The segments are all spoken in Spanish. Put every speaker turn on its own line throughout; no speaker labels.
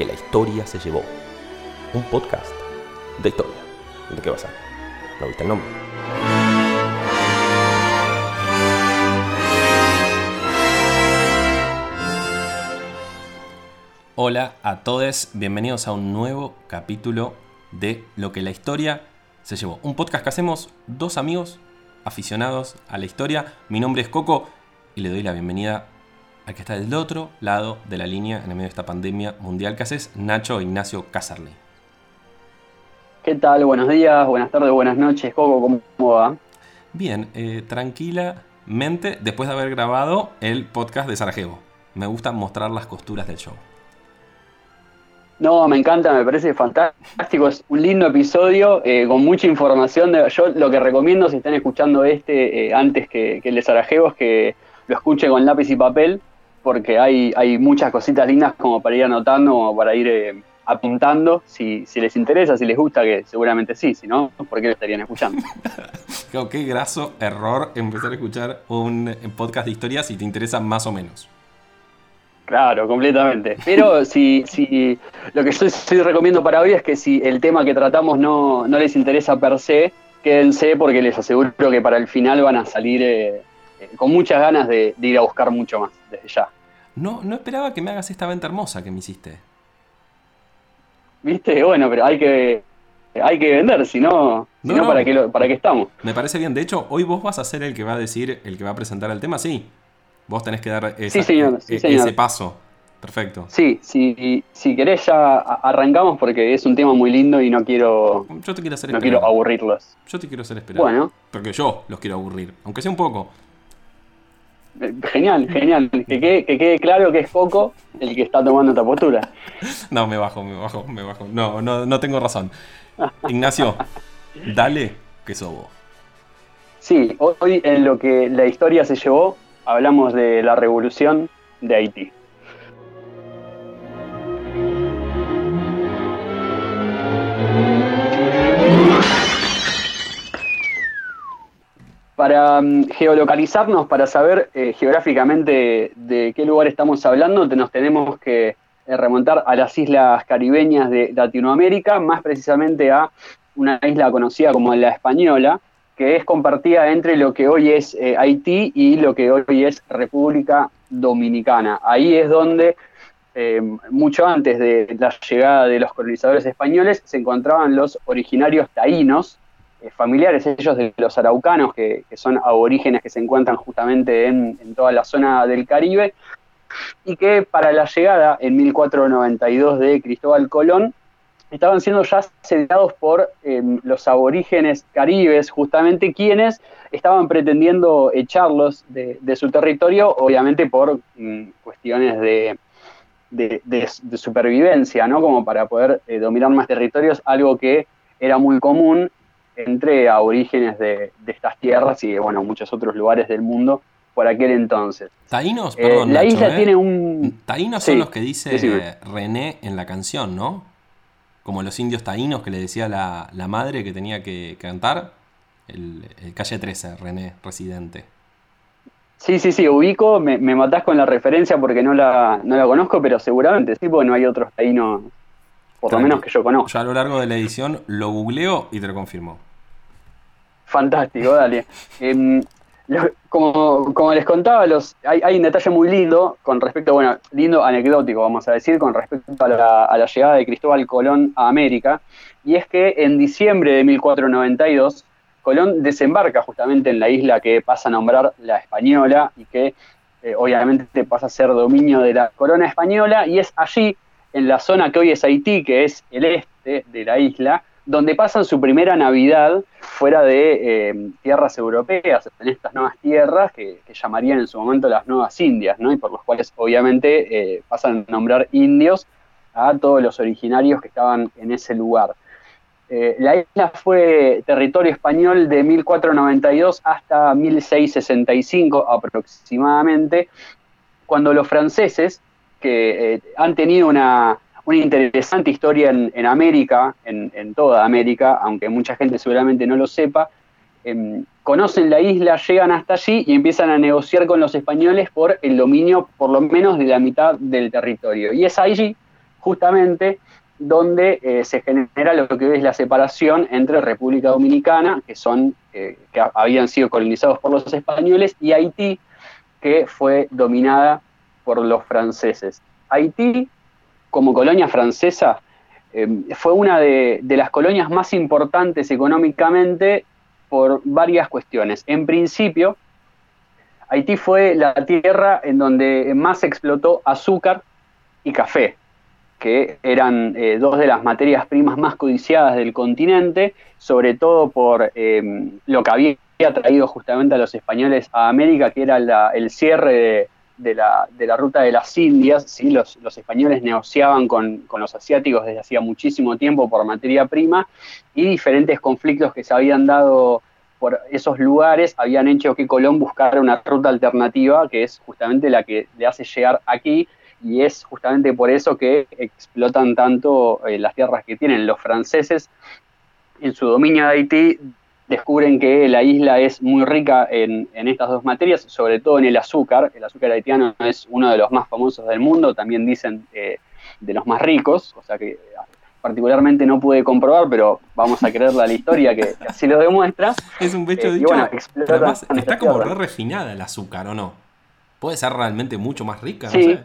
que la historia se llevó. Un podcast de historia. ¿De qué va a? ¿No viste el nombre? Hola a todos, bienvenidos a un nuevo capítulo de Lo que la historia se llevó. Un podcast que hacemos dos amigos aficionados a la historia. Mi nombre es Coco y le doy la bienvenida que está del otro lado de la línea en medio de esta pandemia mundial que haces, Nacho Ignacio Casarley.
¿Qué tal? Buenos días, buenas tardes, buenas noches. Coco, ¿cómo va?
Bien, eh, tranquilamente después de haber grabado el podcast de Sarajevo. Me gusta mostrar las costuras del show.
No, me encanta, me parece fantástico. Es un lindo episodio eh, con mucha información. yo lo que recomiendo si están escuchando este eh, antes que, que, el de Sarajevo es que lo escuchen con lápiz y papel porque hay, hay muchas cositas lindas como para ir anotando, como para ir eh, apuntando, si, si, les interesa, si les gusta, que seguramente sí, si no, ¿por qué lo estarían escuchando?
qué graso error empezar a escuchar un podcast de historia si te interesa más o menos.
Claro, completamente. Pero si, si lo que yo estoy recomiendo para hoy es que si el tema que tratamos no, no les interesa per se, quédense porque les aseguro que para el final van a salir eh, con muchas ganas de, ir a buscar mucho más desde ya.
No, no esperaba que me hagas esta venta hermosa que me hiciste.
Viste, bueno, pero hay que, hay que vender, si no, ¿para, qué ¿para qué estamos?
Me parece bien. De hecho, hoy vos vas a ser el que va a decir, el que va a presentar el tema, sí. Vos tenés que dar ese paso. Perfecto.
Sí, si, si querés ya arrancamos porque es un tema muy lindo y no quiero,
yo te quiero, hacer
no quiero aburrirlos.
Yo te quiero hacer esperar.
Bueno.
Porque yo los quiero aburrir, aunque sea un poco.
Genial, genial. Que quede, claro que es poco el que está tomando esta postura.
No, me bajo, me bajo, me bajo. No, no, no tengo razón. Ignacio, dale que sobo.
Sí, hoy en lo que la historia se llevó, hablamos de la revolución de Haití. Para mm, geolocalizarnos, para saber eh, geográficamente de qué lugar estamos hablando, nos tenemos que eh, remontar a las islas caribeñas de Latinoamérica, más precisamente a una isla conocida como la Española, que es compartida entre lo que hoy es eh, Haití y lo que hoy es República Dominicana. Ahí es donde, mucho antes de la llegada de los colonizadores españoles, se encontraban los originarios taínos, eh, familiares ellos de los araucanos, que, son aborígenes que se encuentran justamente en, toda la zona del Caribe, y que para la llegada en 1492 de Cristóbal Colón, estaban siendo ya asediados por em, los aborígenes caribes, justamente quienes estaban pretendiendo echarlos de, su territorio, obviamente por mm, cuestiones de, supervivencia, ¿no? Como para poder eh, dominar más territorios, algo que era muy común entre aborígenes de, de estas tierras y de bueno, muchos otros lugares del mundo por aquel entonces.
Taínos, eh, perdón.
la isla ¿eh? tiene un.
Taínos son los que dice René en la canción, ¿no? Como los indios taínos que le decía la, la madre que tenía que cantar. El, calle 13, René, residente.
Sí, sí, sí, ubico, me, me, matás con la referencia porque no la, no la conozco, pero seguramente sí, porque no hay otros taínos por lo menos que yo conozco.
Yo a lo largo de la edición lo googleo y te lo confirmo.
Fantástico, dale. Em, como, les contaba, los, hay, un detalle muy lindo con respecto, bueno, lindo anecdótico, vamos a decir, con respecto a la, llegada de Cristóbal Colón a América, y es que en diciembre de 1492, Colón desembarca justamente en la isla que pasa a nombrar la Española y que eh, obviamente pasa a ser dominio de la corona española, y es allí en la zona que hoy es Haití, que es el este de la isla, donde pasan su primera Navidad fuera de eh, tierras europeas, en estas nuevas tierras que, llamarían en su momento las nuevas Indias, ¿no? y por los cuales obviamente eh, pasan a nombrar indios a todos los originarios que estaban en ese lugar. Eh, la isla fue territorio español de 1492 hasta 1665 aproximadamente, cuando los franceses que eh, han tenido una, interesante historia en, América, en, toda América, aunque mucha gente seguramente no lo sepa, em, conocen la isla, llegan hasta allí y empiezan a negociar con los españoles por el dominio por lo menos de la mitad del territorio. Y es allí justamente donde eh, se genera lo que es la separación entre República Dominicana, que son eh, que habían sido colonizados por los españoles, y Haití, que fue dominada por los franceses. Haití, como colonia francesa, eh, fue una de, de, las colonias más importantes económicamente por varias cuestiones. En principio, Haití fue la tierra en donde más explotó azúcar y café que eran eh, dos de las materias primas más codiciadas del continente, sobre todo por em, lo que había traído justamente a los españoles a América, que era el cierre de, la, ruta de las Indias. ¿sí? Los, españoles negociaban con, los asiáticos desde hacía muchísimo tiempo por materia prima y diferentes conflictos que se habían dado por esos lugares habían hecho que Colón buscara una ruta alternativa, que es justamente la que le hace llegar aquí y es justamente por eso que explotan tanto eh, las tierras que tienen los franceses. En su dominio de Haití descubren que la isla es muy rica en, estas dos materias, sobre todo en el azúcar. El azúcar haitiano es uno de los más famosos del mundo, también dicen eh, de los más ricos, o sea que particularmente no pude comprobar, pero vamos a creerle a la historia que, así lo demuestra.
Es un pecho eh, dicho. está como re refinada el azúcar, ¿o no? Puede ser realmente mucho más rica, no sé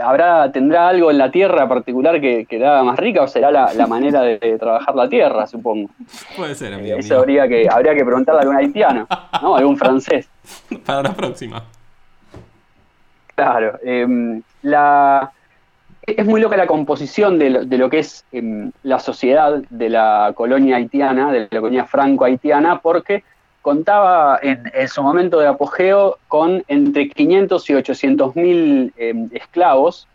habrá, tendrá algo en la tierra particular que, que la haga más rica o será la, manera de, trabajar la tierra, supongo.
Puede ser, amigo.
Eso habría que, habría que preguntarle a algún haitiano, ¿no? algún francés.
Para la próxima.
Claro. Em, la, es muy loca la composición de lo, que es em, la sociedad de la colonia haitiana, de la colonia franco-haitiana, porque contaba en, su momento de apogeo con entre 500 y 800 mil em, esclavos.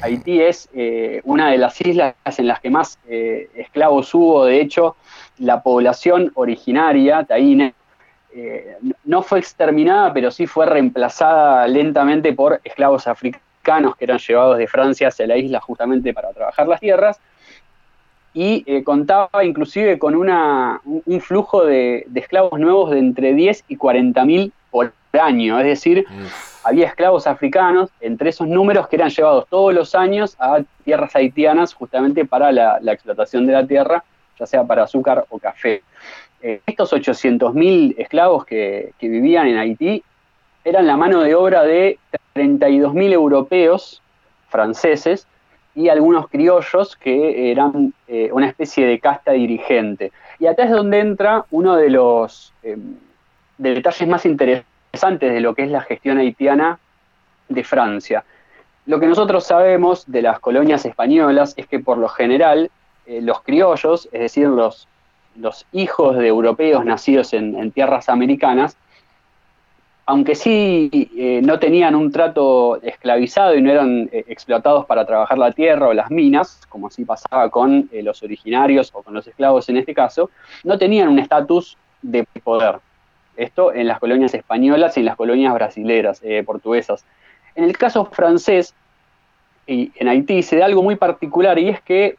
Haití es eh, una de las islas en las que más eh, esclavos hubo, de hecho, la población originaria, taíne, eh, no fue exterminada, pero sí fue reemplazada lentamente por esclavos africanos que eran llevados de Francia hacia la isla justamente para trabajar las tierras y eh, contaba inclusive con una, un flujo de, esclavos nuevos de entre 10 y 40 mil por año, es decir, había esclavos africanos entre esos números que eran llevados todos los años a tierras haitianas justamente para la, explotación de la tierra, ya sea para azúcar o café. Eh, estos 800 mil esclavos que, que vivían en Haití eran la mano de obra de 32 mil europeos franceses, y algunos criollos que eran eh, una especie de casta dirigente. Y acá es donde entra uno de los eh, detalles más interesantes de lo que es la gestión haitiana de Francia. Lo que nosotros sabemos de las colonias españolas es que por lo general eh, los criollos, es decir, los, los hijos de europeos nacidos en tierras americanas, aunque sí eh, no tenían un trato esclavizado y no eran eh, explotados para trabajar la tierra o las minas, como así pasaba con eh, los originarios o con los esclavos en este caso, no tenían un estatus de poder. Esto en las colonias españolas y en las colonias brasileras, portuguesas. En el caso francés y en Haití se da algo muy particular y es que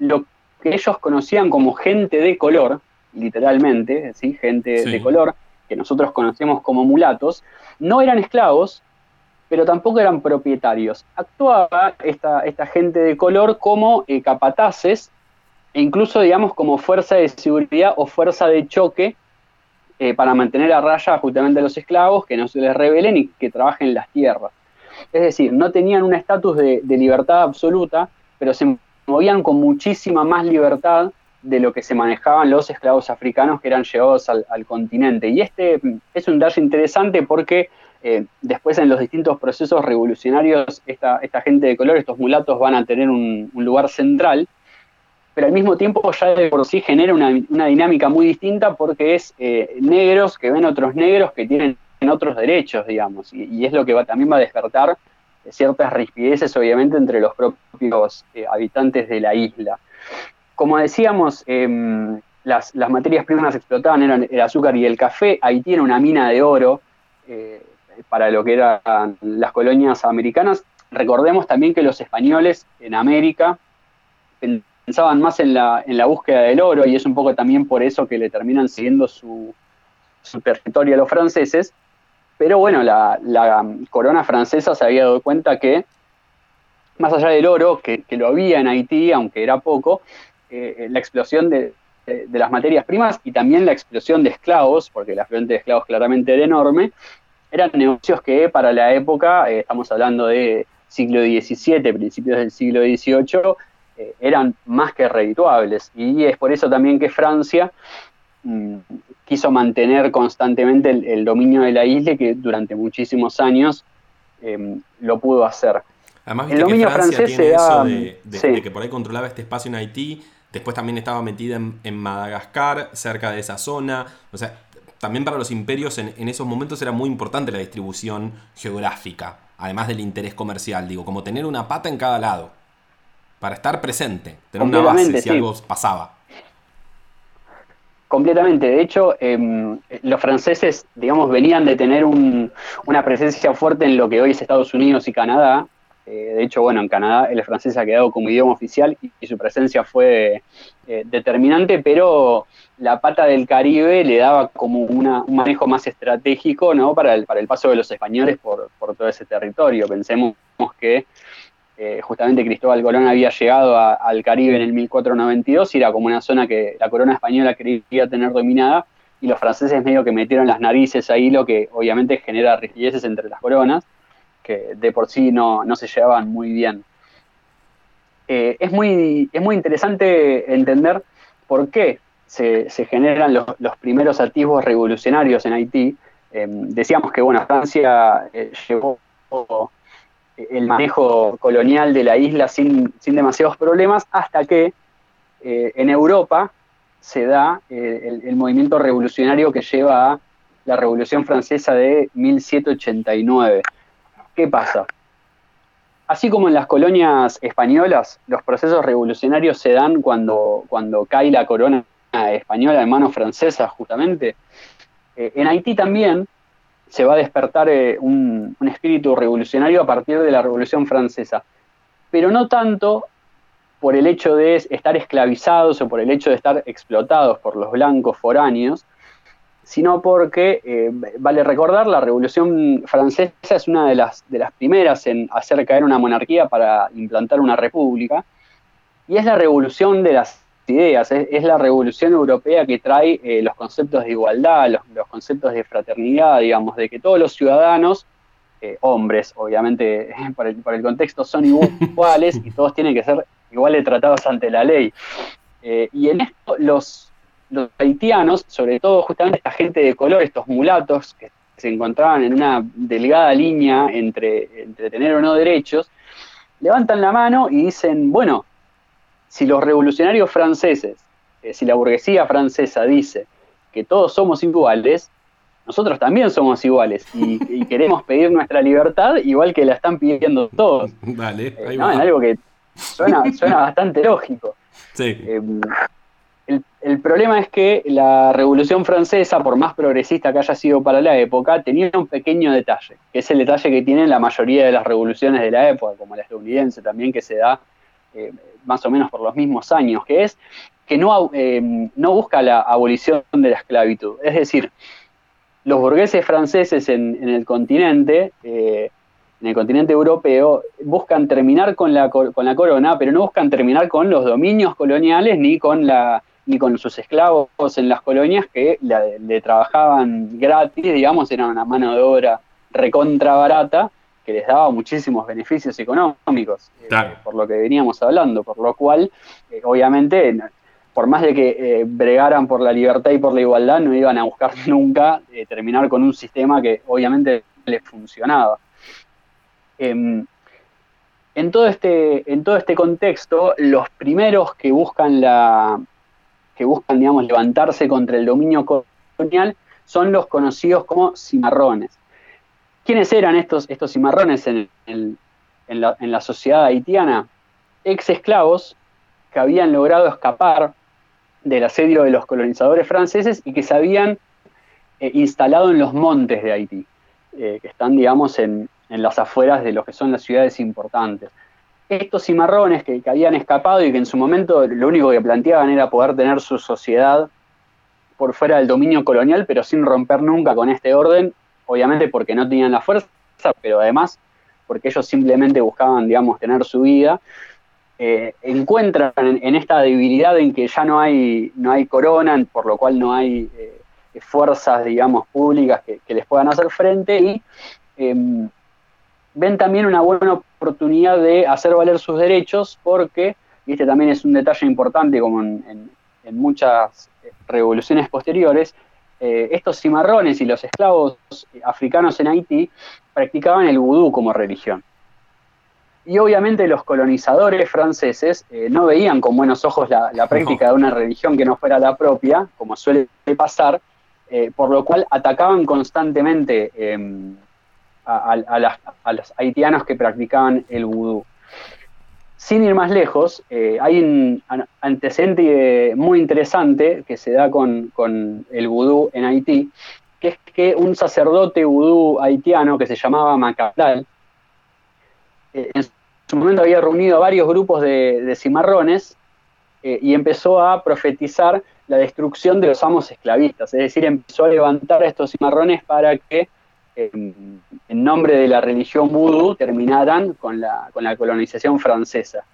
lo que ellos conocían como gente de color, literalmente, ¿sí? gente de color, que nosotros conocemos como mulatos, no eran esclavos, pero tampoco eran propietarios. Actuaba esta, esta gente de color como eh, capataces e incluso, digamos, como fuerza de seguridad o fuerza de choque eh, para mantener a raya justamente a los esclavos, que no se les rebelen y que trabajen las tierras. Es decir, no tenían un estatus de, de libertad absoluta, pero se movían con muchísima más libertad de lo que se manejaban los esclavos africanos que eran llevados al, continente. Y este es un dato interesante porque eh, después en los distintos procesos revolucionarios esta, esta, gente de color, estos mulatos van a tener un, lugar central, pero al mismo tiempo ya de por sí genera una, dinámica muy distinta porque es eh, negros que ven otros negros que tienen otros derechos, digamos, y, es lo que va, también va a despertar ciertas rispideces obviamente entre los propios eh, habitantes de la isla como decíamos, em, las, materias primas explotaban eran el azúcar y el café. Ahí tiene una mina de oro eh, para lo que eran las colonias americanas. Recordemos también que los españoles en América pensaban más en la búsqueda del oro y es un poco también por eso que le terminan siguiendo su, territorio a los franceses. Pero bueno, la, corona francesa se había dado cuenta que más allá del oro, que, lo había en Haití, aunque era poco, eh, la explosión de, las materias primas y también la explosión de esclavos, porque la afluente de esclavos claramente era enorme, eran negocios que para la época, eh, estamos hablando de siglo XVII, principios del siglo XVIII, eh, eran más que redituables. Y es por eso también que Francia mm, quiso mantener constantemente el, dominio de la isla, que durante muchísimos años em, lo pudo hacer.
Además, el dominio francés tiene eso de, que por ahí controlaba este espacio en Haití, después también estaba metida en, Madagascar, cerca de esa zona. O sea, también para los imperios en, en, esos momentos era muy importante la distribución geográfica, además del interés comercial, digo, como tener una pata en cada lado, para estar presente, tener una base si algo pasaba.
Completamente. De hecho, em, los franceses, digamos, venían de tener una presencia fuerte en lo que hoy es Estados Unidos y Canadá, eh, de hecho, bueno, en Canadá el francés ha quedado como idioma oficial y, su presencia fue eh, determinante, pero la pata del Caribe le daba como un manejo más estratégico ¿no? para, el, para el paso de los españoles por, todo ese territorio. Pensemos que eh, justamente Cristóbal Colón había llegado al Caribe en el 1492 y era como una zona que la corona española quería tener dominada y los franceses medio que metieron las narices ahí, lo que obviamente genera rigideces entre las coronas que de por sí no, se llevaban muy bien. Eh, es, muy, es muy interesante entender por qué se, generan los, primeros atisbos revolucionarios en Haití. Eh, decíamos que bueno, Francia eh, llevó el manejo colonial de la isla sin, demasiados problemas hasta que en Europa se da el, el, movimiento revolucionario que lleva a la Revolución Francesa de 1789. ¿Qué pasa? Así como en las colonias españolas, los procesos revolucionarios se dan cuando, cae la corona española en manos francesas, justamente. Eh, en Haití también se va a despertar eh, un, espíritu revolucionario a partir de la Revolución Francesa, pero no tanto por el hecho de estar esclavizados o por el hecho de estar explotados por los blancos foráneos, sino porque, eh, vale recordar, la Revolución Francesa es una de las, de las primeras en hacer caer una monarquía para implantar una república, y es la revolución de las ideas, es, la revolución europea que trae eh, los conceptos de igualdad, los, conceptos de fraternidad, digamos, de que todos los ciudadanos, eh, hombres, obviamente, por el, por el, contexto, son iguales y todos tienen que ser iguales tratados ante la ley. y en esto los, los haitianos, sobre todo justamente esta gente de color, estos mulatos que se encontraban en una delgada línea entre, tener o no derechos, levantan la mano y dicen, bueno, si los revolucionarios franceses, eh, si la burguesía francesa dice que todos somos iguales, nosotros también somos iguales y, queremos pedir nuestra libertad igual que la están pidiendo todos.
Vale,
eh, ahí algo que suena, suena bastante lógico.
Sí.
Em, el, problema es que la Revolución Francesa, por más progresista que haya sido para la época, tenía un pequeño detalle, que es el detalle que tienen la mayoría de las revoluciones de la época, como la estadounidense también, que se da eh, más o menos por los mismos años, que es que no, eh, busca la abolición de la esclavitud. Es decir, los burgueses franceses en, el continente, eh, en el continente europeo, buscan terminar con la, con la corona, pero no buscan terminar con los dominios coloniales ni con la ni con sus esclavos en las colonias que le, trabajaban gratis, digamos, era una mano de obra recontra barata que les daba muchísimos beneficios económicos, eh, por lo que veníamos hablando, por lo cual, eh, obviamente, por más de que eh, bregaran por la libertad y por la igualdad, no iban a buscar nunca terminar con un sistema que obviamente les funcionaba. Em, en todo, este, en todo este contexto, los primeros que buscan la, que buscan, digamos, levantarse contra el dominio colonial son los conocidos como cimarrones. ¿Quiénes eran estos, estos cimarrones en, la, sociedad haitiana? Ex esclavos que habían logrado escapar del asedio de los colonizadores franceses y que se habían eh, instalado en los montes de Haití, eh, que están, digamos, en, en, las afueras de lo que son las ciudades importantes estos cimarrones que, habían escapado y que en su momento lo único que planteaban era poder tener su sociedad por fuera del dominio colonial, pero sin romper nunca con este orden, obviamente porque no tenían la fuerza, pero además porque ellos simplemente buscaban, digamos, tener su vida, eh, encuentran en, esta debilidad en que ya no hay, no hay corona, por lo cual no hay eh, fuerzas, digamos, públicas que, les puedan hacer frente y em, ven también una buena oportunidad de hacer valer sus derechos porque, y este también es un detalle importante como en, muchas revoluciones posteriores, eh, estos cimarrones y los esclavos africanos en Haití practicaban el vudú como religión. Y obviamente los colonizadores franceses eh, no veían con buenos ojos la, práctica de una religión que no fuera la propia, como suele pasar, eh, por lo cual atacaban constantemente em, a, los haitianos que practicaban el vudú. Sin ir más lejos, eh, hay un antecedente muy interesante que se da con, el vudú en Haití, que es que un sacerdote vudú haitiano que se llamaba Macabral, eh, en su momento había reunido a varios grupos de, cimarrones eh, y empezó a profetizar la destrucción de los amos esclavistas, es decir, empezó a levantar a estos cimarrones para que en, nombre de la religión vudú terminaran con la, colonización francesa.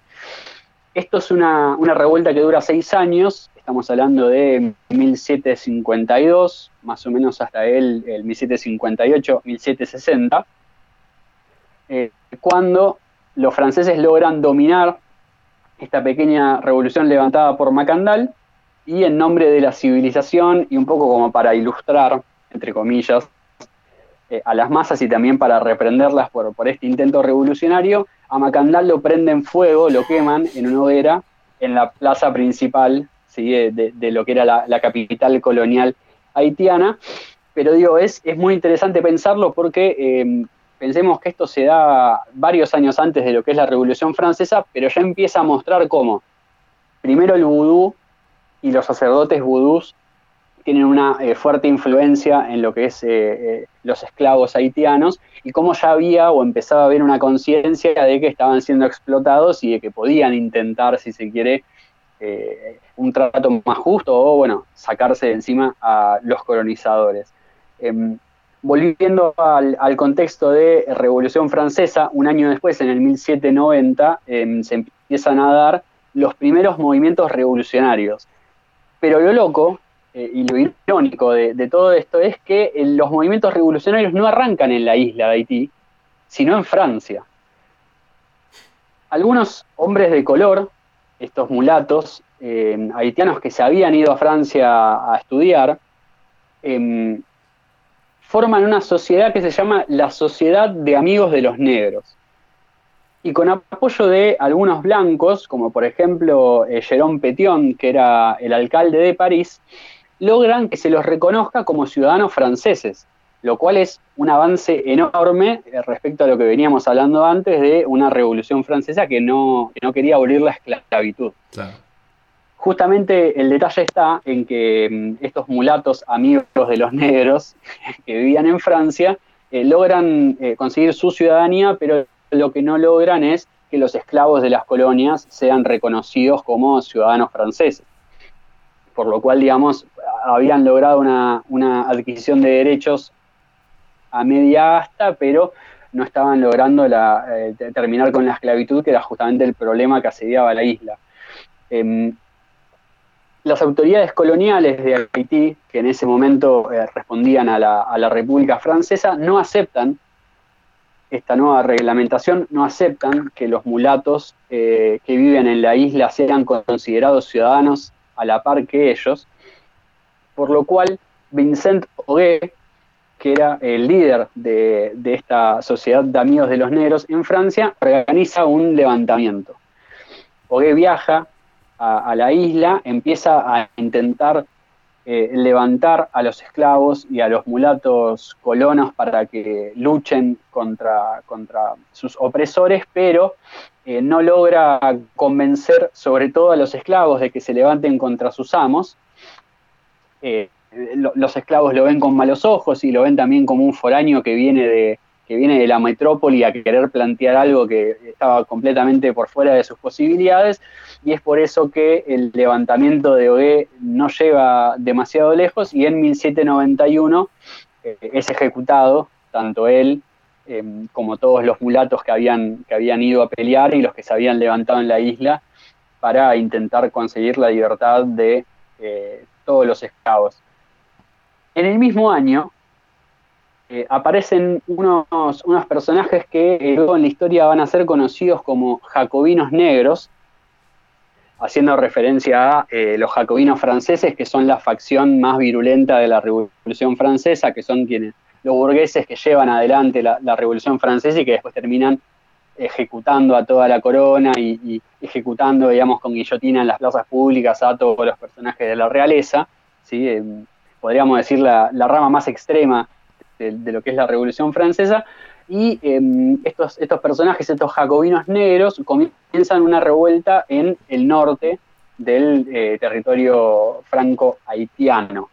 Esto es una, revuelta que dura seis años, estamos hablando de 1752, más o menos hasta el, el 1758, 1760, eh, cuando los franceses logran dominar esta pequeña revolución levantada por Macandal y en nombre de la civilización y un poco como para ilustrar, entre comillas, eh, a las masas y también para reprenderlas por, este intento revolucionario, a Macandal lo prenden fuego, lo queman en una hoguera en la plaza principal de, lo que era la, capital colonial haitiana. Pero digo, es, es muy interesante pensarlo porque em, pensemos que esto se da varios años antes de lo que es la Revolución Francesa, pero ya empieza a mostrar cómo primero el vudú y los sacerdotes vudús tienen una eh, fuerte influencia en lo que es eh, eh, los esclavos haitianos y cómo ya había o empezaba a haber una conciencia de que estaban siendo explotados y de que podían intentar, si se quiere, un trato más justo o, bueno, sacarse de encima a los colonizadores. Em, volviendo al, al, contexto de Revolución Francesa, un año después, en el 1790, em, se empiezan a dar los primeros movimientos revolucionarios. Pero lo loco eh, y lo irónico de, todo esto es que eh, los movimientos revolucionarios no arrancan en la isla de Haití, sino en Francia. Algunos hombres de color, estos mulatos eh, haitianos que se habían ido a Francia a estudiar, em, forman una sociedad que se llama la Sociedad de Amigos de los Negros. Y con apoyo de algunos blancos, como por ejemplo Jérôme Petion, que era el alcalde de París, logran que se los reconozca como ciudadanos franceses, lo cual es un avance enorme eh, respecto a lo que veníamos hablando antes de una revolución francesa que no, no quería abolir la esclavitud. Justamente el detalle está en que mm, estos mulatos amigos de los negros que vivían en Francia eh, logran eh, conseguir su ciudadanía, pero lo que no logran es que los esclavos de las colonias sean reconocidos como ciudadanos franceses por lo cual, digamos, habían logrado una, adquisición de derechos a media asta, pero no estaban logrando la, eh, terminar con la esclavitud, que era justamente el problema que asediaba la isla. Em, las autoridades coloniales de Haití, que en ese momento eh, respondían a la, República Francesa, no aceptan esta nueva reglamentación, no aceptan que los mulatos eh, que viven en la isla sean considerados ciudadanos a la par que ellos, por lo cual Vincent Ogué, que era el líder de, esta sociedad de amigos de los negros en Francia, organiza un levantamiento. Ogué viaja a, la isla, empieza a intentar eh, levantar a los esclavos y a los mulatos colonos para que luchen contra, sus opresores, pero eh, no logra convencer sobre todo a los esclavos de que se levanten contra sus amos. Eh, los esclavos lo ven con malos ojos y lo ven también como un foráneo que viene de, que viene de la metrópoli a querer plantear algo que estaba completamente por fuera de sus posibilidades, y es por eso que el levantamiento de Ogué no lleva demasiado lejos y en 1791 eh, es ejecutado, tanto él em, como todos los mulatos que habían, que habían ido a pelear y los que se habían levantado en la isla para intentar conseguir la libertad de eh, todos los esclavos. En el mismo año eh, aparecen unos, unos, personajes que luego en la historia van a ser conocidos como jacobinos negros, haciendo referencia a eh, los jacobinos franceses, que son la facción más virulenta de la Revolución Francesa, que son quienes los burgueses que llevan adelante la, Revolución Francesa y que después terminan ejecutando a toda la corona y, ejecutando, digamos, con guillotina en las plazas públicas a todos los personajes de la realeza, ¿sí? Eh, podríamos decir la, rama más extrema de, lo que es la Revolución Francesa, y em, estos, estos personajes, estos jacobinos negros, comienzan una revuelta en el norte del eh, territorio franco-haitiano.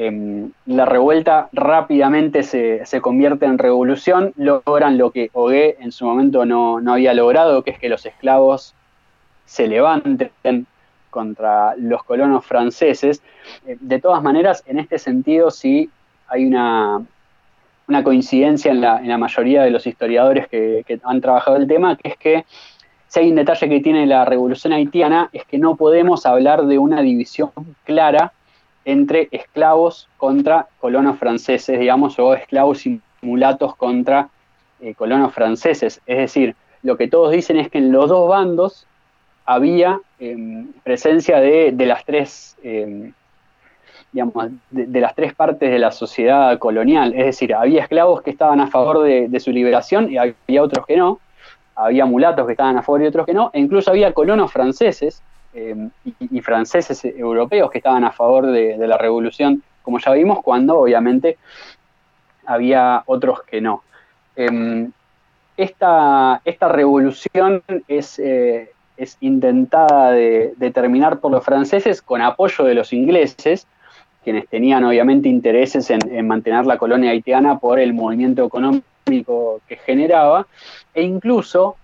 Em, la revuelta rápidamente se, convierte en revolución, logran lo que Ogué en su momento no, había logrado, que es que los esclavos se levanten contra los colonos franceses. Eh, de todas maneras, en este sentido sí hay una, una coincidencia en la, en la, mayoría de los historiadores que, han trabajado el tema, que es que si hay un detalle que tiene la revolución haitiana, es que no podemos hablar de una división clara entre esclavos contra colonos franceses, digamos, o esclavos y mulatos contra eh, colonos franceses. Es decir, lo que todos dicen es que en los dos bandos había em, presencia de, las tres em, digamos, de, las tres partes de la sociedad colonial. Es decir, había esclavos que estaban a favor de, su liberación y había otros que no. Había mulatos que estaban a favor y otros que no. E incluso había colonos franceses eh, y, franceses europeos que estaban a favor de, la revolución, como ya vimos, cuando obviamente había otros que no. Em, esta, esta, revolución es, eh, es intentada de, terminar por los franceses con apoyo de los ingleses, quienes tenían obviamente intereses en, mantener la colonia haitiana por el movimiento económico que generaba, e incluso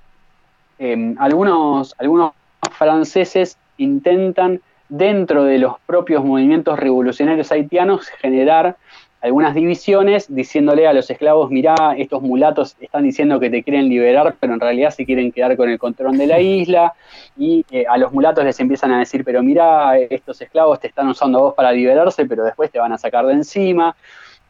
em, algunos, algunos franceses intentan dentro de los propios movimientos revolucionarios haitianos generar algunas divisiones diciéndole a los esclavos, mirá, estos mulatos están diciendo que te quieren liberar, pero en realidad se quieren quedar con el control de la isla, y eh, a los mulatos les empiezan a decir, pero mirá, estos esclavos te están usando a vos para liberarse, pero después te van a sacar de encima.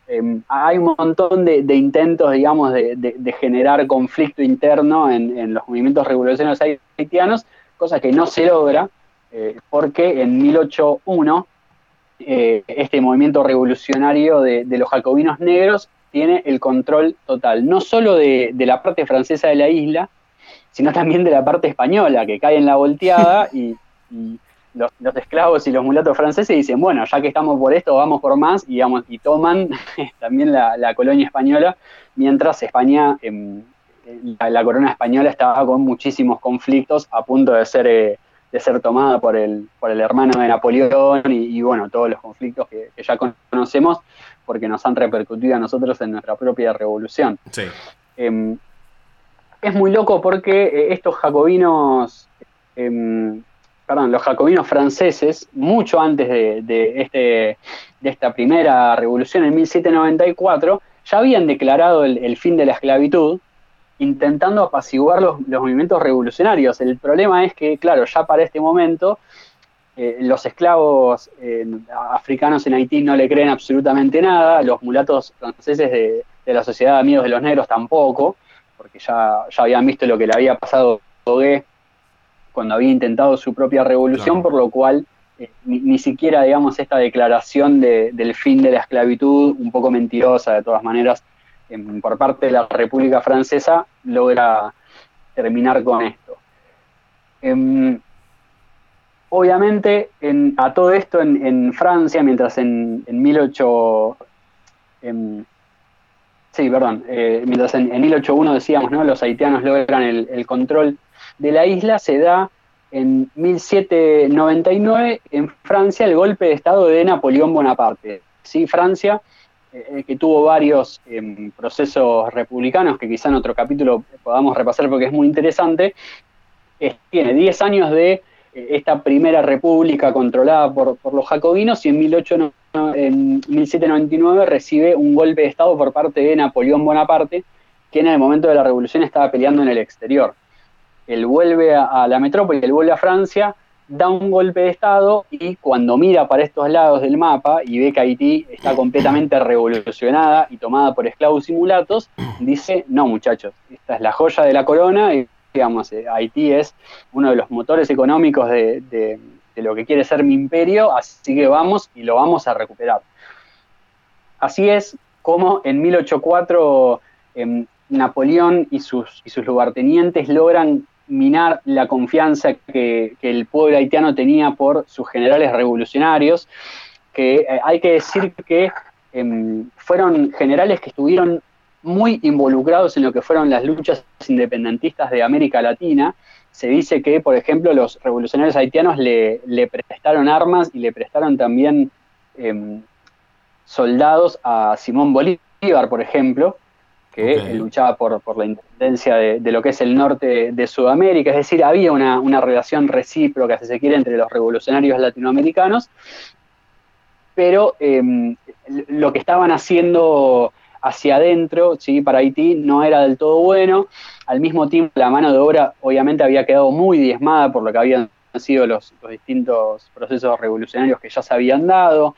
Em, hay un montón de, intentos, digamos, de, generar conflicto interno en, los movimientos revolucionarios haitianos, cosa que no se logra, eh, porque en 1801 eh, este movimiento revolucionario de, los jacobinos negros tiene el control total, no solo de, la parte francesa de la isla, sino también de la parte española, que cae en la volteada y, los, esclavos y los mulatos franceses dicen, bueno, ya que estamos por esto, vamos por más, y, y toman también la, colonia española, mientras España, em, la, corona española estaba con muchísimos conflictos a punto de ser... Eh, de ser tomada por el, por el hermano de Napoleón y, bueno, todos los conflictos que, ya conocemos porque nos han repercutido a nosotros en nuestra propia revolución. Em, es muy loco porque eh, estos jacobinos, em, perdón, los jacobinos franceses, mucho antes de, este, de esta primera revolución en 1794, ya habían declarado el fin de la esclavitud intentando apaciguar los, movimientos revolucionarios. El problema es que, claro, ya para este momento eh, los esclavos eh, africanos en Haití no le creen absolutamente nada, los mulatos franceses de, la Sociedad de Amigos de los Negros tampoco, porque ya, ya habían visto lo que le había pasado a cuando había intentado su propia revolución, por lo cual eh, ni, siquiera, digamos, esta declaración del fin de la esclavitud, un poco mentirosa de todas maneras, por parte de la República Francesa logra terminar con esto. Em, obviamente, a todo esto en, Francia, mientras en, en 18... Em, sí, perdón, eh, mientras en, 1801 decíamos, ¿no? Los haitianos logran el, el control de la isla, se da en 1799 en Francia el golpe de Estado de Napoleón Bonaparte. ¿sí? Francia eh, que tuvo varios em, procesos republicanos que quizá en otro capítulo podamos repasar porque es muy interesante, tiene 10 años de eh, esta primera república controlada por, los jacobinos y en, 18, en 1799 recibe un golpe de Estado por parte de Napoleón Bonaparte, quien en el momento de la revolución estaba peleando en el exterior. Él vuelve a, la metrópoli, él vuelve a Francia, da un golpe de Estado y cuando mira para estos lados del mapa y ve que Haití está completamente revolucionada y tomada por esclavos y mulatos, dice, no muchachos, esta es la joya de la corona y digamos, eh, Haití es uno de los motores económicos de, lo que quiere ser mi imperio, así que vamos y lo vamos a recuperar. Así es como en 1804 em, Napoleón y sus, y sus lugartenientes logran minar la confianza que, el pueblo haitiano tenía por sus generales revolucionarios, que eh, hay que decir que em, fueron generales que estuvieron muy involucrados en lo que fueron las luchas independentistas de América Latina. Se dice que, por ejemplo, los revolucionarios haitianos le, prestaron armas y le prestaron también em, soldados a Simón Bolívar, por ejemplo, que luchaba por, la independencia de, lo que es el norte de Sudamérica, es decir, había una, relación recíproca, si se quiere, entre los revolucionarios latinoamericanos, pero em, lo que estaban haciendo hacia adentro, ¿sí? para Haití, no era del todo bueno, al mismo tiempo la mano de obra obviamente había quedado muy diezmada por lo que habían sido los, distintos procesos revolucionarios que ya se habían dado,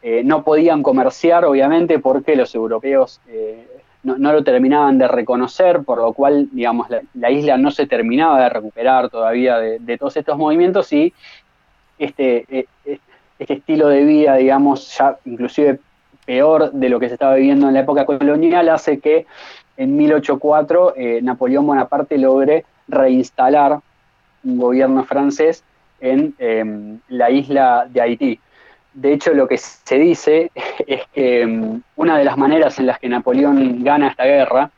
eh, no podían comerciar obviamente porque los europeos... Eh, no, lo terminaban de reconocer, por lo cual, digamos, la, isla no se terminaba de recuperar todavía de, todos estos movimientos y este, e, e, este estilo de vida, digamos, ya inclusive peor de lo que se estaba viviendo en la época colonial, hace que en 1804 eh, Napoleón Bonaparte logre reinstalar un gobierno francés en em, la isla de Haití. De hecho, lo que se dice es que mm, una de las maneras en las que Napoleón gana esta guerra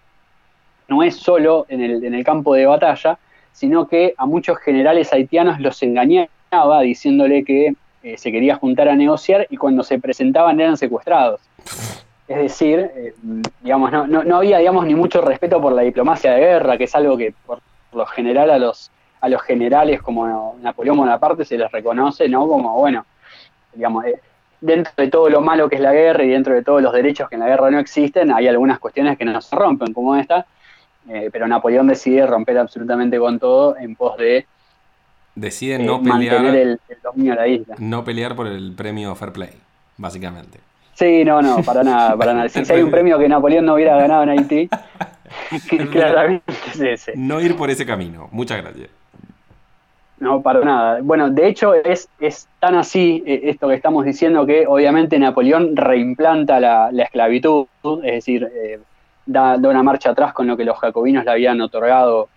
no es solo en el, campo de batalla, sino que a muchos generales haitianos los engañaba diciéndole que eh, se quería juntar a negociar y cuando se presentaban eran secuestrados. Es decir, eh, digamos, no, había digamos, ni mucho respeto por la diplomacia de guerra, que es algo que por lo general a los, a los generales como Napoleón Bonaparte se les reconoce, ¿no? Como, bueno, digamos, eh, dentro de todo lo malo que es la guerra y dentro de todos los derechos que en la guerra no existen, hay algunas cuestiones que no se rompen, como esta, eh, pero Napoleón decide romper absolutamente con todo en pos de
decide eh, no pelear
el, dominio de la isla.
No pelear por el premio Fair Play, básicamente.
Sí, no, no, para nada, para nada. Si, hay un premio que Napoleón no hubiera ganado en Haití, claramente
es No ir por ese camino. Muchas gracias.
No, para nada. Bueno, de hecho es, es tan así eh, esto que estamos diciendo que obviamente Napoleón reimplanta la, esclavitud, es decir, eh, da, una marcha atrás con lo que los jacobinos le habían otorgado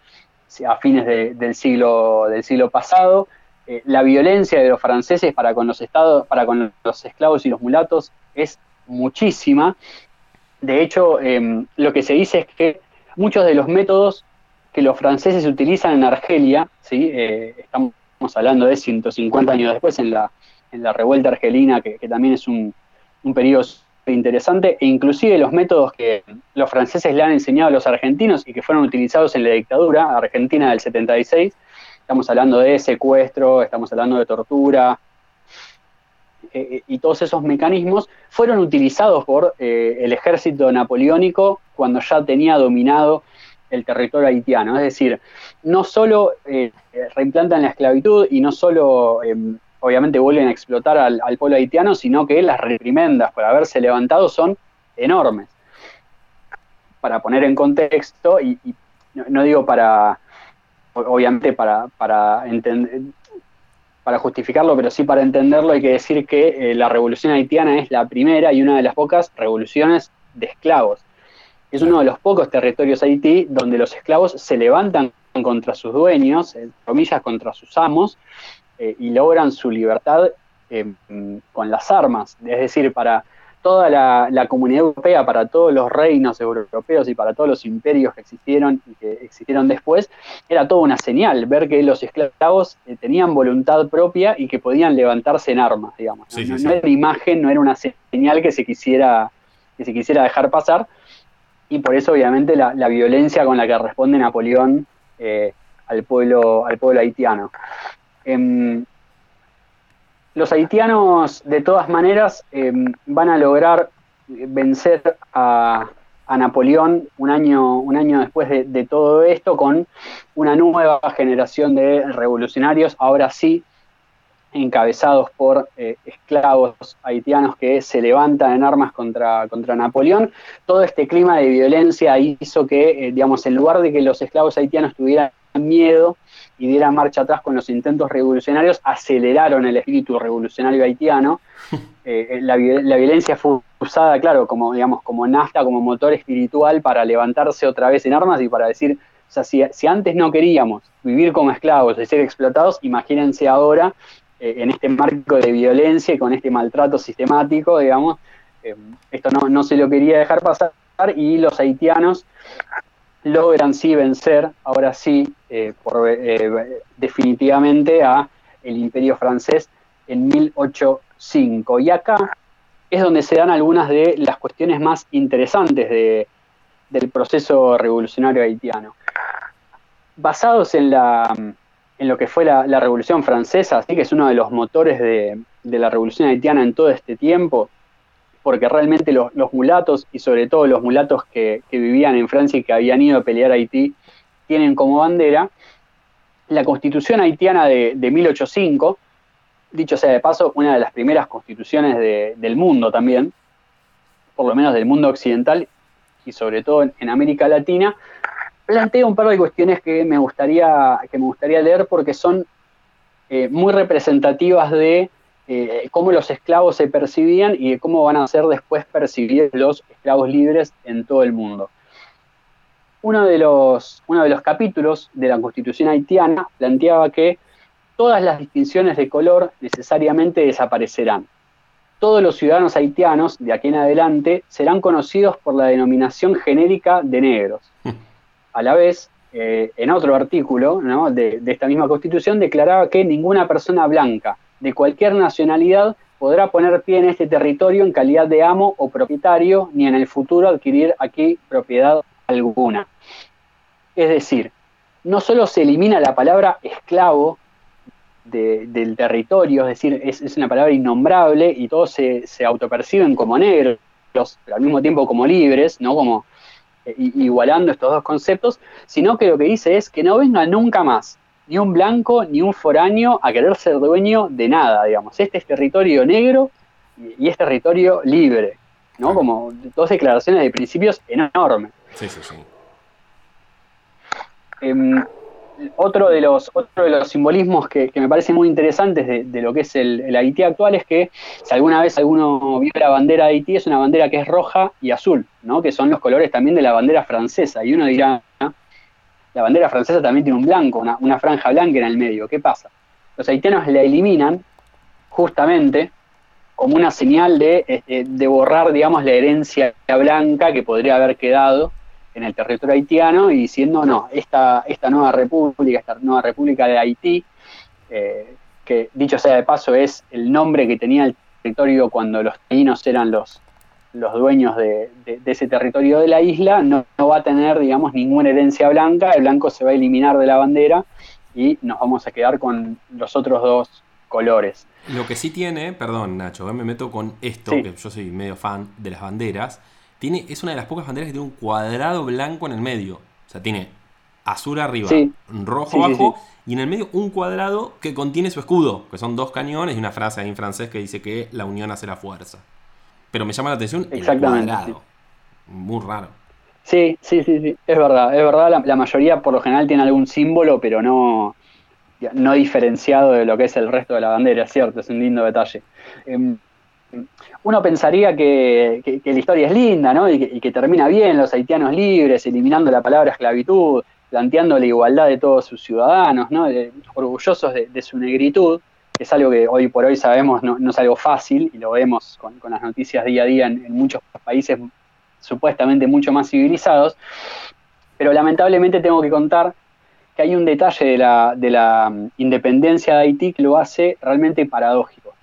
a fines del, siglo, del siglo pasado. Eh, la violencia de los franceses para con los estados, para con los esclavos y los mulatos es muchísima. De hecho, em, lo que se dice es que muchos de los métodos que los franceses utilizan en Argelia, ¿sí? Eh, estamos hablando de 150 años después en la, en la revuelta argelina, que, también es un, un periodo interesante, e inclusive los métodos que los franceses le han enseñado a los argentinos y que fueron utilizados en la dictadura argentina del 76, estamos hablando de secuestro, estamos hablando de tortura, eh, eh, y todos esos mecanismos fueron utilizados por el ejército napoleónico cuando ya tenía dominado el territorio haitiano. Es decir, no solo eh, reimplantan la esclavitud y no solo, em, obviamente, vuelven a explotar al, pueblo haitiano, sino que las reprimendas por haberse levantado son enormes. Para poner en contexto, y, no, digo para, obviamente, para, para entender para justificarlo, pero sí para entenderlo, hay que decir que eh, la revolución haitiana es la primera y una de las pocas revoluciones de esclavos. Es uno de los pocos territorios Haití donde los esclavos se levantan contra sus dueños, en comillas, contra sus amos, eh, y logran su libertad eh, con las armas. Es decir, para toda la, comunidad europea, para todos los reinos europeos y para todos los imperios que existieron y que existieron después, era toda una señal ver que los esclavos eh, tenían voluntad propia y que podían levantarse en armas, digamos. no, era una imagen, no era una señal que se quisiera, que se quisiera dejar pasar y por eso obviamente la, violencia con la que responde Napoleón eh, al, pueblo, al pueblo haitiano. Em, los haitianos de todas maneras em, van a lograr vencer a, a Napoleón un año, un año después de, todo esto con una nueva generación de revolucionarios, ahora sí encabezados por eh, esclavos haitianos que se levantan en armas contra, contra Napoleón. Todo este clima de violencia hizo que, eh, digamos, en lugar de que los esclavos haitianos tuvieran miedo y dieran marcha atrás con los intentos revolucionarios, aceleraron el espíritu revolucionario haitiano. Eh, la, la, violencia fue usada, claro, como, digamos, como nafta, como motor espiritual para levantarse otra vez en armas y para decir, o sea, si, si antes no queríamos vivir como esclavos y ser explotados, imagínense ahora eh, en este marco de violencia y con este maltrato sistemático, digamos, eh, esto no, no, se lo quería dejar pasar y los haitianos logran sí vencer, ahora sí, eh, por, definitivamente a el imperio francés en 1805. Y acá es donde se dan algunas de las cuestiones más interesantes de, del proceso revolucionario haitiano. Basados en la en lo que fue la, Revolución Francesa, así que es uno de los motores de, la Revolución Haitiana en todo este tiempo, porque realmente los, mulatos, y sobre todo los mulatos que, vivían en Francia y que habían ido a pelear a Haití, tienen como bandera la Constitución haitiana de, 1805, dicho sea de paso, una de las primeras constituciones del mundo también, por lo menos del mundo occidental y sobre todo en América Latina, planteo un par de cuestiones que me gustaría, que me gustaría leer porque son eh, muy representativas de eh, cómo los esclavos se percibían y de cómo van a ser después percibidos los esclavos libres en todo el mundo. Uno de, los, uno de los capítulos de la Constitución haitiana planteaba que todas las distinciones de color necesariamente desaparecerán. Todos los ciudadanos haitianos de aquí en adelante serán conocidos por la denominación genérica de negros. A la vez, eh, en otro artículo de, esta misma constitución, declaraba que ninguna persona blanca de cualquier nacionalidad podrá poner pie en este territorio en calidad de amo o propietario, ni en el futuro adquirir aquí propiedad alguna. Es decir, no solo se elimina la palabra esclavo del territorio, es decir, es, una palabra innombrable y todos se, se autoperciben como negros, pero al mismo tiempo como libres, ¿no? Como igualando estos dos conceptos, sino que lo que dice es que no venga nunca más ni un blanco ni un foráneo a querer ser dueño de nada, digamos. Este es territorio negro y es territorio libre, ¿no? Como dos declaraciones de principios enormes. Sí, sí, sí. Em, otro de los, otro de los simbolismos que, me parecen muy interesantes de, lo que es el, Haití actual es que si alguna vez alguno vio la bandera de Haití, es una bandera que es roja y azul, ¿no? que son los colores también de la bandera francesa. Y uno dirá, la bandera francesa también tiene un blanco, una, franja blanca en el medio. ¿Qué pasa? Los haitianos la eliminan justamente como una señal de, este, de borrar, digamos, la herencia blanca que podría haber quedado en el territorio haitiano y diciendo, no, esta, esta nueva república, esta nueva república de Haití, eh, que dicho sea de paso es el nombre que tenía el territorio cuando los taínos eran los, los dueños de, ese territorio de la isla, no, va a tener, digamos, ninguna herencia blanca, el blanco se va a eliminar de la bandera y nos vamos a quedar con los otros dos colores.
Lo que sí tiene, perdón Nacho, me meto con esto, que yo soy medio fan de las banderas, es una de las pocas banderas que tiene un cuadrado blanco en el medio. O sea, tiene azul arriba, rojo abajo y en el medio un cuadrado que contiene su escudo, que son dos cañones y una frase ahí en francés que dice que la unión hace la fuerza. Pero me llama la atención el cuadrado. Muy raro.
Sí, sí, sí, sí, es verdad, es verdad, la, mayoría por lo general tiene algún símbolo, pero no, no diferenciado de lo que es el resto de la bandera, es cierto, es un lindo detalle. Em, uno pensaría que, la historia es linda, ¿no? Y que, termina bien, los haitianos libres, eliminando la palabra esclavitud, planteando la igualdad de todos sus ciudadanos, ¿no? orgullosos de, su negritud, que es algo que hoy por hoy sabemos no, es algo fácil, y lo vemos con, las noticias día a día en, muchos países supuestamente mucho más civilizados, pero lamentablemente tengo que contar que hay un detalle de la, de la independencia de Haití que lo hace realmente paradójico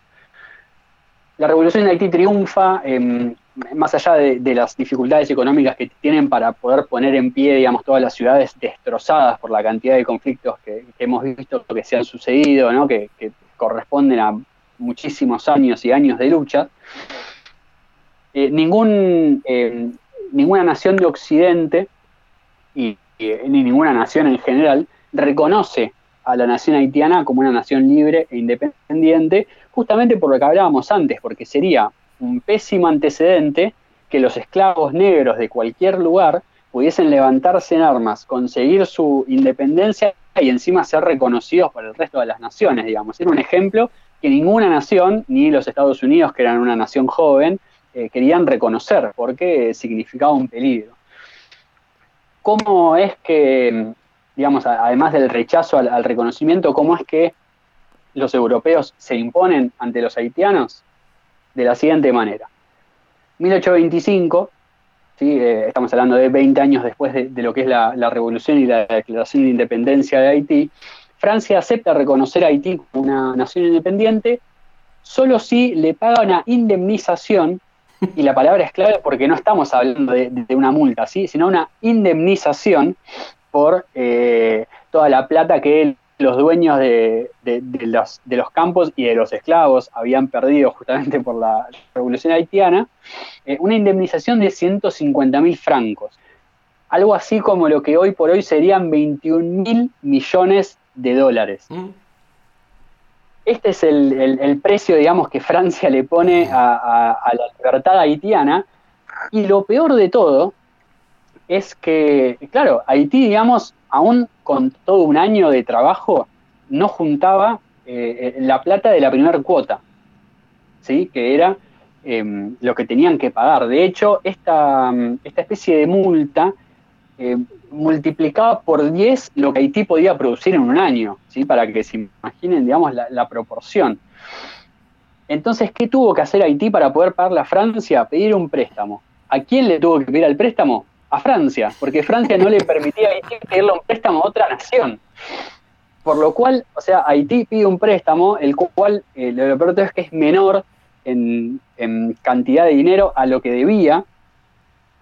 la revolución de Haití triunfa, em, más allá de, las dificultades económicas que tienen para poder poner en pie, digamos, todas las ciudades destrozadas por la cantidad de conflictos que, hemos visto que se han sucedido, que, corresponden a muchísimos años y años de lucha. Eh, em, ninguna nación de Occidente, y, ni ninguna nación en general, reconoce a la nación haitiana como una nación libre e independiente, justamente por lo que hablábamos antes, porque sería un pésimo antecedente que los esclavos negros de cualquier lugar pudiesen levantarse en armas, conseguir su independencia y encima ser reconocidos por el resto de las naciones, digamos. Era un ejemplo que ninguna nación, ni los Estados Unidos, que eran una nación joven, eh, querían reconocer, porque significaba un peligro. ¿Cómo es que, digamos, además del rechazo al, reconocimiento, cómo es que los europeos se imponen ante los haitianos? De la siguiente manera. 1825, ¿sí? Eh, estamos hablando de 20 años después de, lo que es la, revolución y la declaración de independencia de Haití, Francia acepta reconocer a Haití como una nación independiente solo si le paga una indemnización, y la palabra es clave porque no estamos hablando de, una multa, ¿sí? sino una indemnización por eh, toda la plata que los dueños de, los, de, los, campos y de los esclavos habían perdido justamente por la revolución haitiana, eh, una indemnización de 150 mil francos. Algo así como lo que hoy por hoy serían 21 mil millones de dólares. Mm. Este es el, precio, digamos, que Francia le pone a, la libertad haitiana. Y lo peor de todo es que, claro, Haití, digamos, aún con todo un año de trabajo, no juntaba eh, la plata de la primera cuota, ¿sí? que era em, lo que tenían que pagar. De hecho, esta, esta especie de multa eh, multiplicaba por 10 lo que Haití podía producir en un año, ¿sí? para que se imaginen, digamos, la, proporción. Entonces, ¿qué tuvo que hacer Haití para poder pagarle a Francia? Pedir un préstamo. ¿A quién le tuvo que pedir el préstamo? A Francia, porque Francia no le permitía a Haití pedirle un préstamo a otra nación. Por lo cual, o sea, Haití pide un préstamo, el cual eh, lo peor es que es menor en, cantidad de dinero a lo que debía,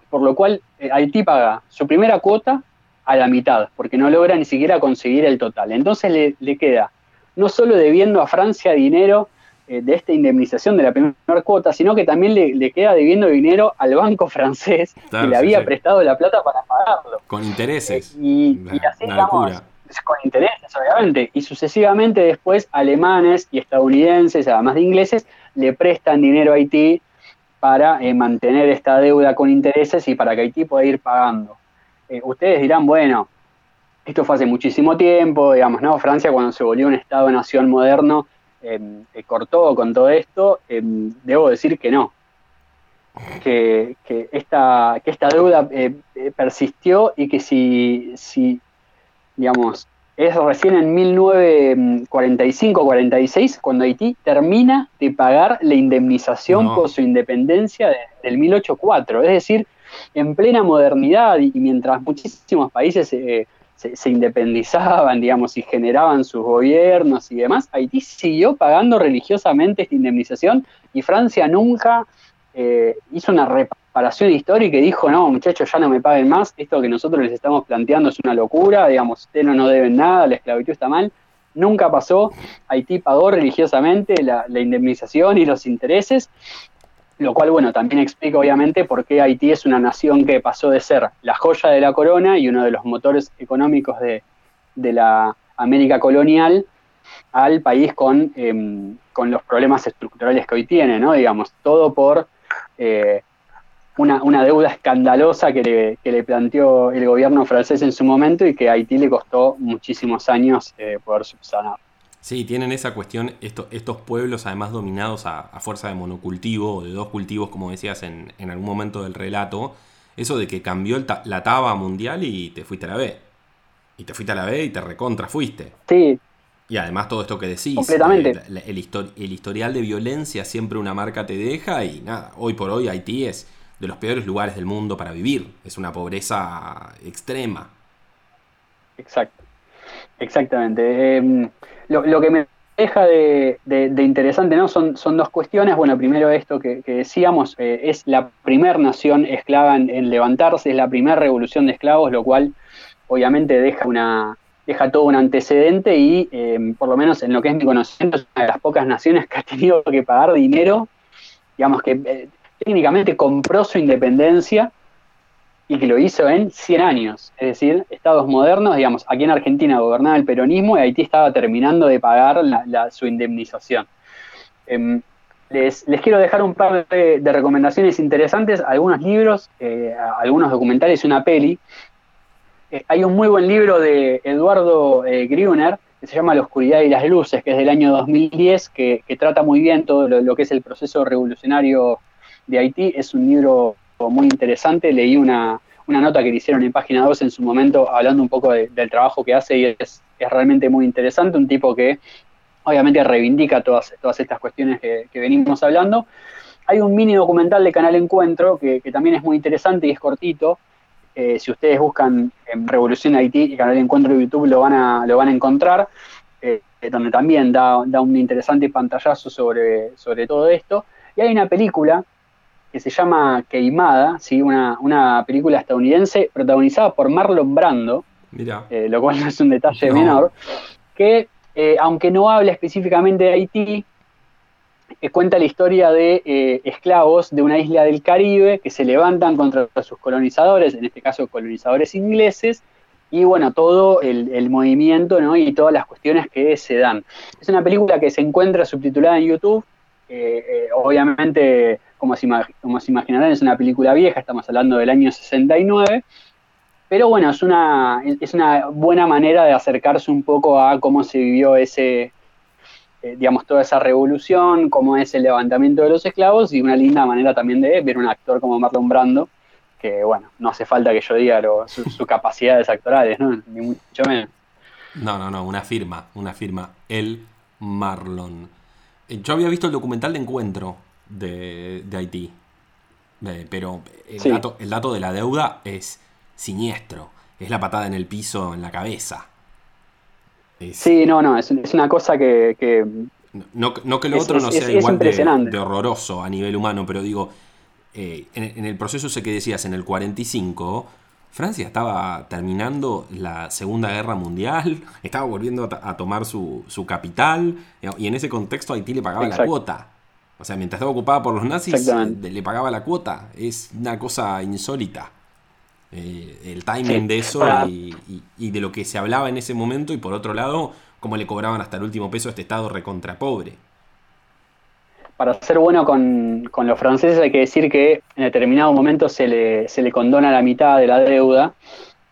por lo cual eh, Haití paga su primera cuota a la mitad, porque no logra ni siquiera conseguir el total. Entonces le, queda no solo debiendo a Francia dinero eh, de esta indemnización de la primera cuota, sino que también le, queda debiendo dinero al banco francés que le había prestado la plata para pagarlo.
Con intereses.
Eh, y, así, digamos, con intereses, obviamente. Y sucesivamente después alemanes y estadounidenses, además de ingleses, le prestan dinero a Haití para eh, mantener esta deuda con intereses y para que Haití pueda ir pagando. Eh, ustedes dirán, bueno, esto fue hace muchísimo tiempo, digamos, ¿no? Francia cuando se volvió un Estado-nación moderno eh, cortó con todo esto, em, debo decir que no, que, esta, que esta deuda persistió y que si, si digamos, es recién en 1945-46 cuando Haití termina de pagar la indemnización por su independencia del 1804. Es decir, en plena modernidad y mientras muchísimos países eh, se, independizaban, digamos, y generaban sus gobiernos y demás, Haití siguió pagando religiosamente esta indemnización y Francia nunca eh, hizo una reparación histórica y dijo, no, muchachos, ya no me paguen más, esto que nosotros les estamos planteando es una locura, digamos, ustedes no deben nada, la esclavitud está mal. Nunca pasó, Haití pagó religiosamente la, indemnización y los intereses, lo cual, bueno, también explica obviamente por qué Haití es una nación que pasó de ser la joya de la corona y uno de los motores económicos de, la América colonial al país con, em, con los problemas estructurales que hoy tiene, ¿no? Digamos, todo por eh, una, deuda escandalosa que le, planteó el gobierno francés en su momento y que a Haití le costó muchísimos años eh, poder subsanar.
Sí, tienen esa cuestión, estos pueblos además dominados a, fuerza de monocultivo o de dos cultivos, como decías en, algún momento del relato, eso de que cambió la taba mundial y te fuiste a la B. Y te fuiste a la B y te recontra fuiste.
Sí.
Y además todo esto que decís,
Completamente.
El, el, historial de violencia siempre una marca te deja y nada, hoy por hoy Haití es de los peores lugares del mundo para vivir. Es una pobreza extrema.
Exacto. Exactamente. Em, lo, que me deja de, interesante ¿no? son, son, dos cuestiones. Bueno, primero esto que, decíamos, eh, es la primera nación esclava en, levantarse, es la primera revolución de esclavos, lo cual obviamente deja una deja todo un antecedente y em, por lo menos en lo que es mi conocimiento es una de las pocas naciones que ha tenido que pagar dinero, digamos que eh, técnicamente compró su independencia y que lo hizo en 100 años, es decir, estados modernos, digamos, aquí en Argentina gobernaba el peronismo y Haití estaba terminando de pagar su indemnización. Em, les, quiero dejar un par de, recomendaciones interesantes, algunos libros, eh, algunos documentales y una peli. Eh, hay un muy buen libro de Eduardo eh, Gruner que se llama La oscuridad y las luces, que es del año 2010, que, trata muy bien todo lo, que es el proceso revolucionario de Haití. Es un libro muy interesante. Leí una, nota que le hicieron en página 2 en su momento hablando un poco del trabajo que hace y es, realmente muy interesante. Un tipo que obviamente reivindica todas, todas estas cuestiones que, venimos hablando. Hay un mini documental de Canal Encuentro que, también es muy interesante y es cortito. Eh, si ustedes buscan en Revolución Haití y Canal Encuentro de YouTube lo van a, lo van a encontrar, eh, donde también da, da, un interesante pantallazo sobre, sobre todo esto. Y hay una película que se llama Queimada, ¿sí? una, una película estadounidense protagonizada por Marlon Brando, eh, lo cual no es un detalle menor, que eh, aunque no habla específicamente de Haití, eh, cuenta la historia de esclavos de una isla del Caribe que se levantan contra sus colonizadores, en este caso colonizadores ingleses, y bueno, todo el, movimiento ¿no? y todas las cuestiones que se dan. Es una película que se encuentra subtitulada en YouTube, obviamente como se, como imaginarán, es una película vieja, estamos hablando del año 69, pero bueno, es una, es una buena manera de acercarse un poco a cómo se vivió ese, eh, digamos, toda esa revolución, cómo es el levantamiento de los esclavos y una linda manera también de ver un actor como Marlon Brando, que bueno, no hace falta que yo diga sus capacidades actorales, ¿no? Ni mucho menos.
No, no, no, una firma, una firma. El Marlon. Eh, yo había visto el documental de Encuentro, de, Haití. pero el, dato, el dato de la deuda es siniestro. Es la patada en el piso, en la cabeza.
sí, no, no, es, una cosa que...
no, que lo otro no sea igual de, horroroso a nivel humano, pero digo, eh, en, el proceso ese que decías, en el 45, Francia estaba terminando la Segunda Guerra Mundial, estaba volviendo a, tomar su, capital, y en ese contexto Haití le pagaba la cuota. O sea, mientras estaba ocupada por los nazis, le pagaba la cuota. Es una cosa insólita. Eh, el timing de eso y, de lo que se hablaba en ese momento, y por otro lado, cómo le cobraban hasta el último peso a este Estado recontra pobre.
Para ser bueno con, los franceses hay que decir que en determinado momento se le, se le condona la mitad de la deuda,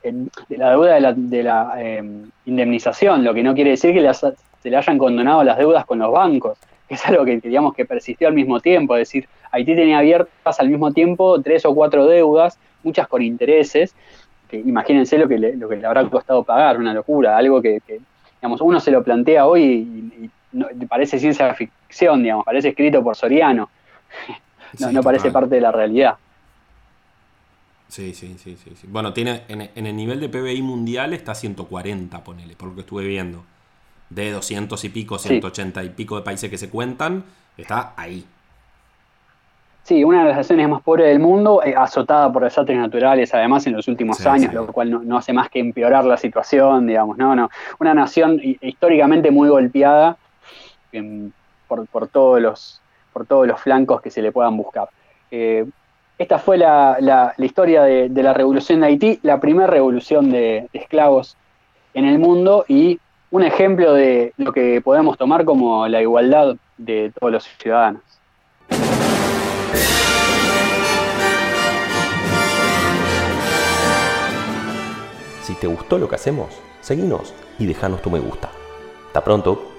de la deuda de la, de la em, indemnización, lo que no quiere decir que se le hayan condonado las deudas con los bancos que es algo que, digamos, que persistió al mismo tiempo, es decir, Haití tenía abiertas al mismo tiempo tres o cuatro deudas, muchas con intereses, que imagínense lo que le, lo que le habrá costado pagar, una locura, algo que, digamos, uno se lo plantea hoy y, parece ciencia ficción, digamos, parece escrito por Soriano, no, parece parte de la realidad.
Sí, sí, sí, sí. Bueno, tiene en, en, el nivel de PBI mundial está 140, ponele, por lo que estuve viendo de 200 y pico, 180 y pico de países que se cuentan, está ahí.
Sí, una de las naciones más pobres del mundo, eh, azotada por desastres naturales, además en los últimos años, lo cual no, hace más que empeorar la situación, digamos, no, no. Una nación históricamente muy golpeada em, por, todos los, por todos los flancos que se le puedan buscar. Eh, esta fue la, historia de, la revolución de Haití, la primera revolución de esclavos en el mundo y un ejemplo de lo que podemos tomar como la igualdad de todos los ciudadanos.
Si te gustó lo que hacemos, seguinos y déjanos tu me gusta. Hasta pronto.